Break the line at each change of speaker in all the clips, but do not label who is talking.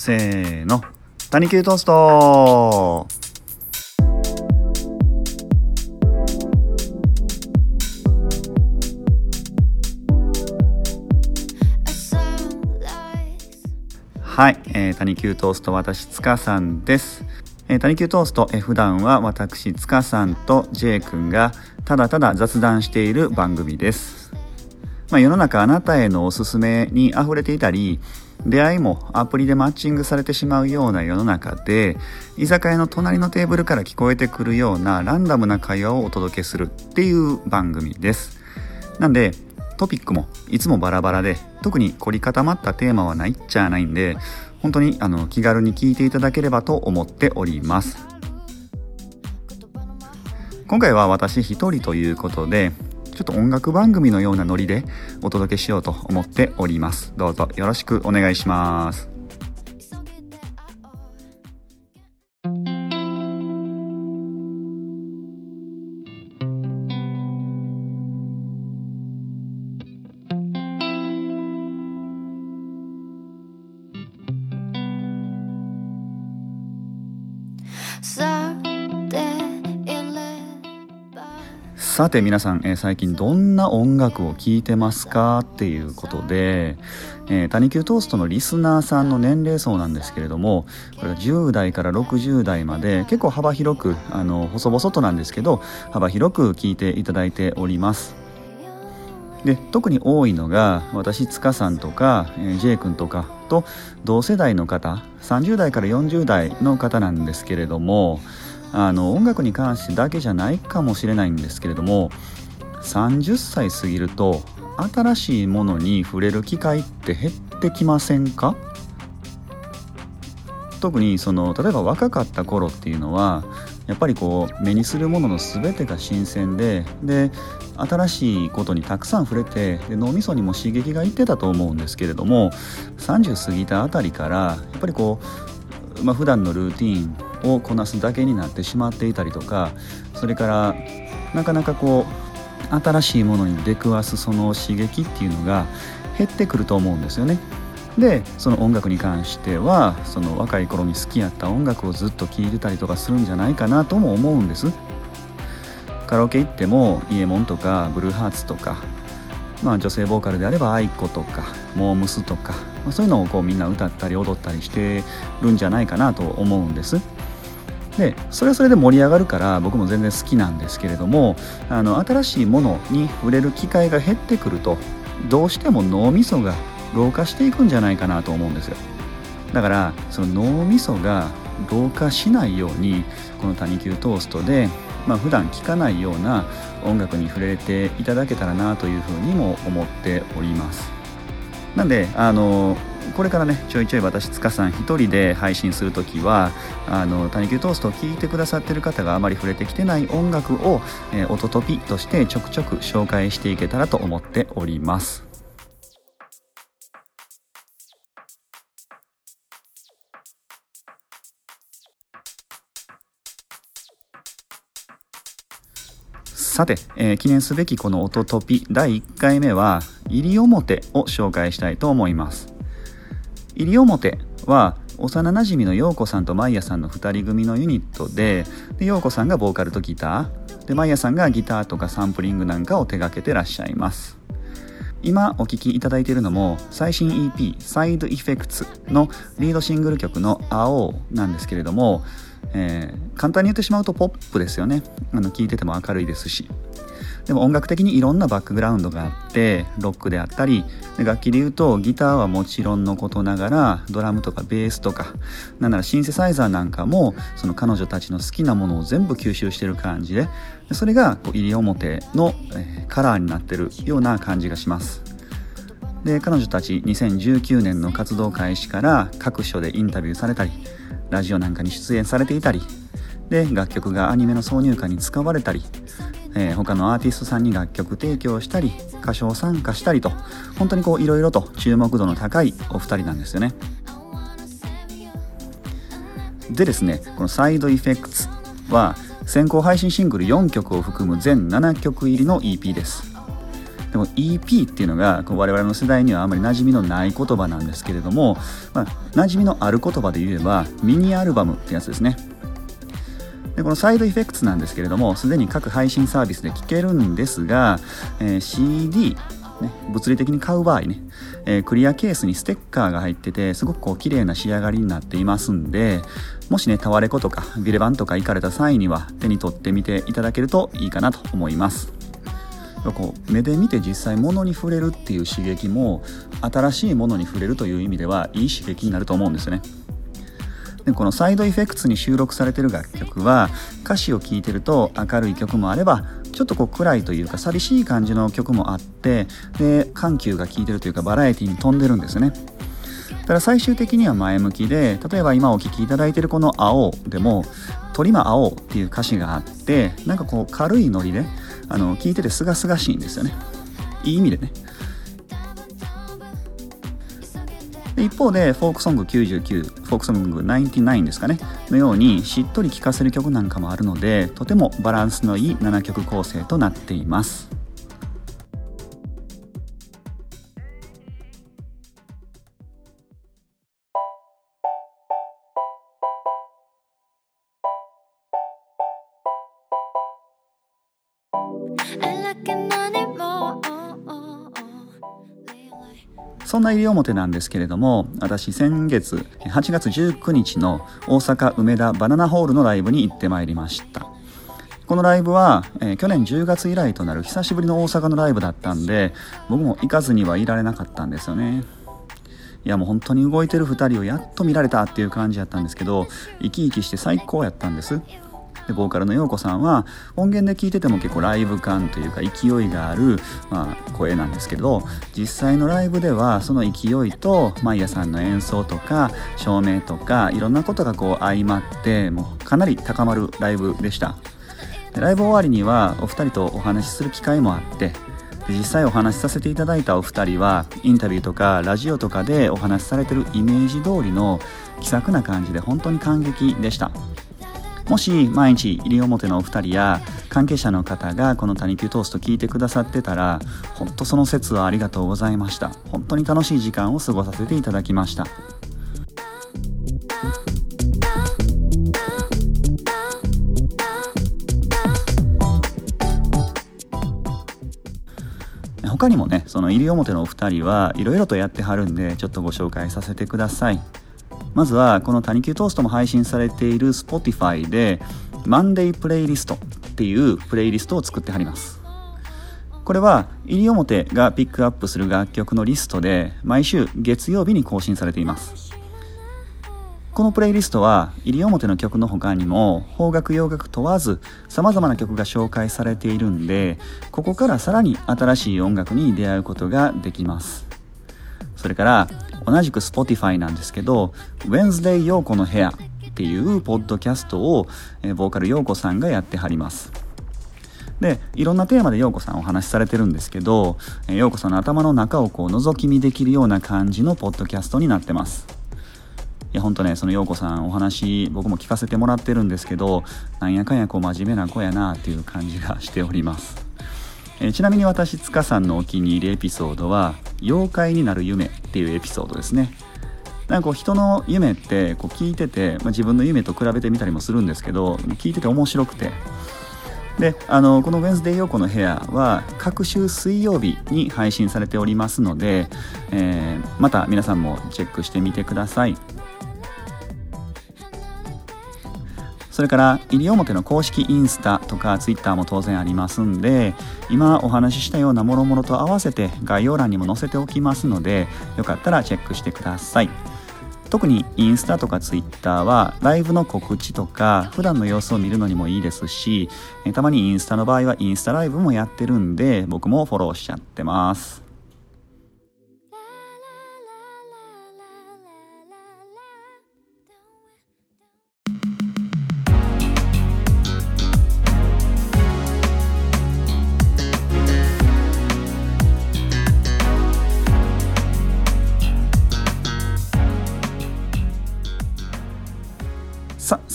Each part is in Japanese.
せーの。谷球トースト。はい、えー、谷球トースト私塚さんです、えー、谷球トースト、えー普段は私塚さんと J 君がただただ雑談している番組です。まあ、世の中あなたへのおすすめに溢れていたり出会いもアプリでマッチングされてしまうような世の中で居酒屋の隣のテーブルから聞こえてくるようなランダムな会話をお届けするっていう番組です。なんでトピックもいつもバラバラで特に凝り固まったテーマはないっちゃないんで本当にあの気軽に聞いていただければと思っております。今回は私一人ということでちょっと音楽番組のようなノリでお届けしようと思っております。どうぞよろしくお願いします。さて皆さん、えー最近どんな音楽を聴いてますかっていうことで、えー、谷球トーストのリスナーさんの年齢層なんですけれどもこれが10代から60代まで結構幅広くあの細々となんですけど幅広く聴いていただいております。で特に多いのが私塚さんとか、えー、J 君とかと同世代の方30代から40代の方なんですけれどもあの音楽に関してだけじゃないかもしれないんですけれども30歳過ぎると新しいものに触れる機会って減ってきませんか？特にその例えば若かった頃っていうのはやっぱりこう目にするものの全てが新鮮でで新しいことにたくさん触れてで脳みそにも刺激がいってたと思うんですけれども30過ぎたあたりからやっぱりこう、まあ普段のルーティンをこなすだけになってしまっていたりとかそれからなかなかこう新しいものに出くわすその刺激っていうのが減ってくると思うんですよね。でその音楽に関してはその若い頃に好きやった音楽をずっと聴いてたりとかするんじゃないかなとも思うんですカラオケ行ってもイエモンとかブルーハーツとか、まあ、女性ボーカルであれば aikoとかモームスとか、まあ、そういうのをこうみんな歌ったり踊ったりしてるんじゃないかなと思うんですでそれはそれで盛り上がるから僕も全然好きなんですけれどもあの新しいものに触れる機会が減ってくるとどうしても脳みそが老化していくんじゃないかなと思うんですよ。だからその脳みそが老化しないようにこの谷球トーストで、まあ普段聴かないような音楽に触れていただけたらなというふうにも思っております。なんであのこれからねちょいちょい私塚さん一人で配信する時はあの谷球トーストを聞いてくださってる方があまり触れてきてない音楽を、えー、音トピとしてちょくちょく紹介していけたらと思っております。さて、えー記念すべきこの音トピ第1回目は西表を紹介したいと思います。西表は幼なじみの陽子さんとマイヤさんの2人組のユニットでで陽子さんがボーカルとギター。でマイヤさんがギターとかサンプリングなんかを手掛けてらっしゃいます。今お聴きいただいているのも最新 EP「サイドエフェクツのリードシングル曲の「青」なんですけれども、えー簡単に言ってしまうとポップですよね。あの聴いてても明るいですし。でも音楽的にいろんなバックグラウンドがあってロックであったり楽器で言うとギターはもちろんのことながらドラムとかベースとかなんならシンセサイザーなんかもその彼女たちの好きなものを全部吸収してる感じでそれが入り表の、カラーになってるような感じがします。で彼女たち2019年の活動開始から各所でインタビューされたりラジオなんかに出演されていたりで楽曲がアニメの挿入歌に使われたり、えー他のアーティストさんに楽曲提供したり歌唱参加したりと本当にこういろいろと注目度の高いお二人なんですよね。でですねこの「サイドエフェクツは先行配信シングル4曲を含む全7曲入りの EP です。でも EP っていうのが我々の世代にはあまり馴染みのない言葉なんですけれども、まあ、馴染みのある言葉で言えばミニアルバムってやつですね。でこのサイドエフェクツなんですけれどもすでに各配信サービスで聴けるんですが、えー、CD ね、物理的に買う場合ね、えー、クリアケースにステッカーが入っててすごくこう綺麗な仕上がりになっていますんでもしねタワレコとかビレバンとか行かれた際には手に取ってみていただけるといいかなと思います。こう目で見て実際物に触れるっていう刺激も新しいものに触れるという意味ではいい刺激になると思うんですよね。でこのサイドエフェクツに収録されてる楽曲は歌詞を聴いてると明るい曲もあればちょっとこう暗いというか寂しい感じの曲もあってで緩急が効いてるというかバラエティに富んでるんですね。ただ最終的には前向きで例えば今お聴きいただいてるこの「青」でも「鳥間青」っていう歌詞があってなんかこう軽いノリであの聞いててすがすがしいんですよね。いい意味でね。一方でフォークソング99フォークソング99ですかね。のようにしっとり聴かせる曲なんかもあるのでとてもバランスのいい7曲構成となっています。そんな西表なんですけれども私先月8月19日の大阪梅田バナナホールのライブに行ってまいりました。このライブは、えー、去年10月以来となる久しぶりの大阪のライブだったんで僕も行かずにはいられなかったんですよね。いやもう本当に動いてる2人をやっと見られたっていう感じやったんですけど生き生きして最高やったんです。でボーカルの陽子さんは音源で聞いてても結構ライブ感というか勢いがある、まあ、声なんですけど実際のライブではその勢いとマイヤさんの演奏とか照明とかいろんなことがこう相まってもうかなり高まるライブでした。ライブ終わりにはお二人とお話しする機会もあって実際お話しさせていただいたお二人はインタビューとかラジオとかでお話しされてるイメージ通りの気さくな感じで本当に感激でした。もし毎日西表のお二人や関係者の方がこの谷急トースト聞いてくださってたら本当その説はありがとうございました。本当に楽しい時間を過ごさせていただきました。他にもねその西表のお二人はいろいろとやってはるんでちょっとご紹介させてください。まずはこの「谷球トースト」も配信されている Spotify で「マンデープレイリスト」っていうプレイリストを作ってはります。これは西表がピックアップする楽曲のリストで毎週月曜日に更新されています。このプレイリストは西表の曲の他にも邦楽洋楽問わず様々な曲が紹介されているんでここからさらに新しい音楽に出会うことができます。それから同じく Spotify なんですけど Wednesday 陽子の部屋っていうポッドキャストを、えボーカル陽子さんがやってはります。でいろんなテーマで陽子さんお話しされてるんですけど陽子さんの頭の中をこう覗き見できるような感じのポッドキャストになってます。いやほんとねその陽子さんお話僕も聞かせてもらってるんですけどなんやかんやこう真面目な子やなっていう感じがしております。えちなみに私塚さんのお気に入りエピソードは「妖怪になる夢」っていうエピソードですねなんかこう人の夢ってこう聞いてて、まあ、自分の夢と比べてみたりもするんですけど聞いてて面白くてであのこの「ウェンズデー陽子の部屋」は各週水曜日に配信されておりますので、えー、また皆さんもチェックしてみてください。それから西表の公式インスタとかツイッターも当然ありますんで今お話ししたようなもろもろと合わせて概要欄にも載せておきますのでよかったらチェックしてください。特にインスタとかツイッターはライブの告知とか普段の様子を見るのにもいいですしたまにインスタの場合はインスタライブもやってるんで僕もフォローしちゃってます。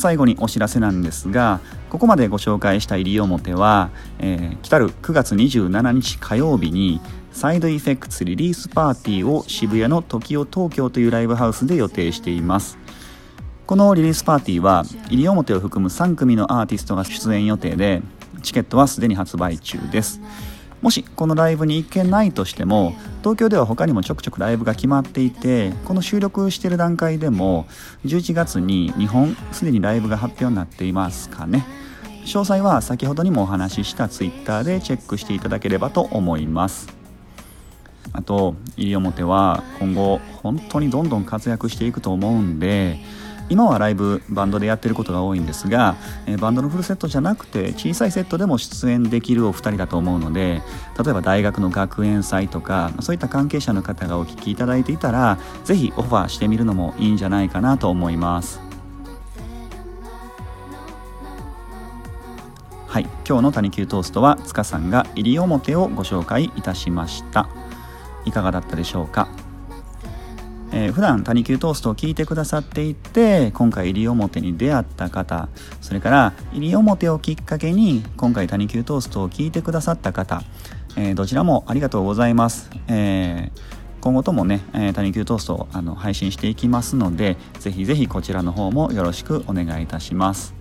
最後にお知らせなんですがここまでご紹介した西表は、えー、来たる9月27日火曜日にサイドイフェクツリリースパーティーを渋谷の時を東京というライブハウスで予定しています。このリリースパーティーは西表を含む3組のアーティストが出演予定でチケットはすでに発売中です。もしこのライブに行けないとしても東京では他にもちょくちょくライブが決まっていてこの収録している段階でも11月に日本すでにライブが発表になっていますかね。詳細は先ほどにもお話しした Twitter でチェックしていただければと思います。あと西表は今後本当にどんどん活躍していくと思うんで今はライブバンドでやってることが多いんですが、えバンドのフルセットじゃなくて小さいセットでも出演できるお二人だと思うので例えば大学の学園祭とかそういった関係者の方がお聞きいただいていたら是非オファーしてみるのもいいんじゃないかなと思います。はい。今日の「谷球トースト」は塚さんが西表をご紹介いたしました。いかがだったでしょうか？えー、普段谷球トーストを聞いてくださっていて今回西表に出会った方それから西表をきっかけに今回谷球トーストを聞いてくださった方、えー、どちらもありがとうございます、えー、今後ともね、えー、谷球トーストをあの配信していきますのでぜひぜひこちらの方もよろしくお願いいたします。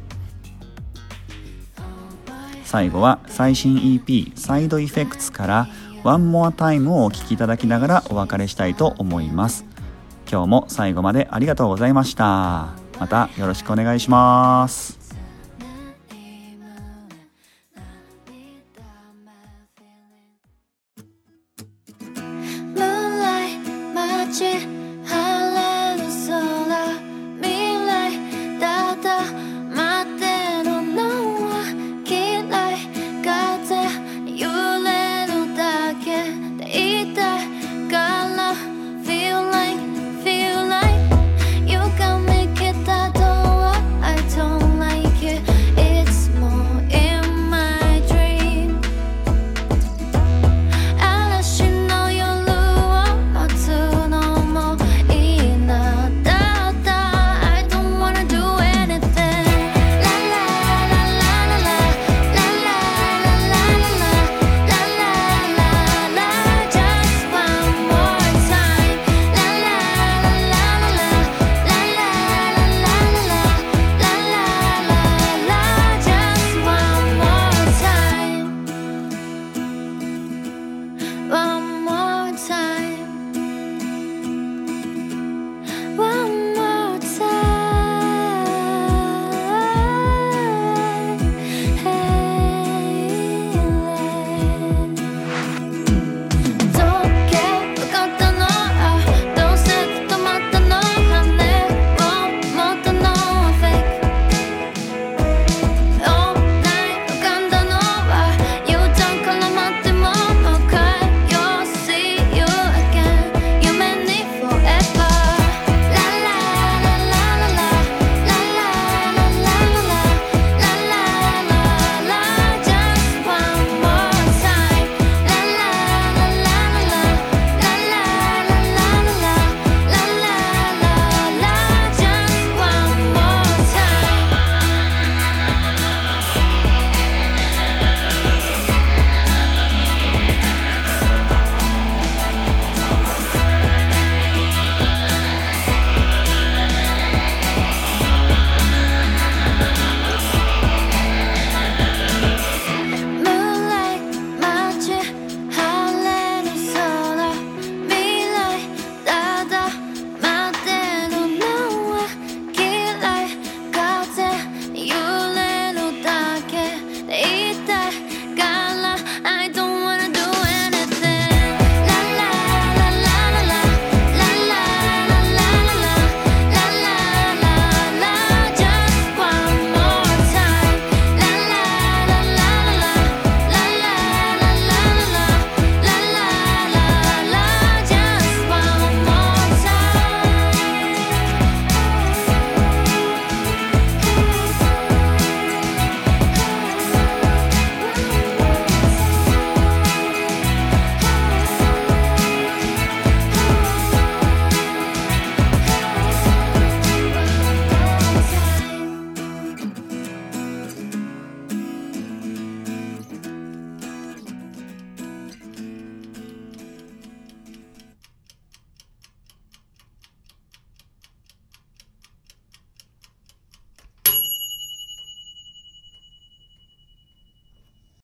最後は最新 EP サイドイフェクツからワンモアタイムをお聴きいただきながらお別れしたいと思います。今日も最後までありがとうございました。またよろしくお願いします「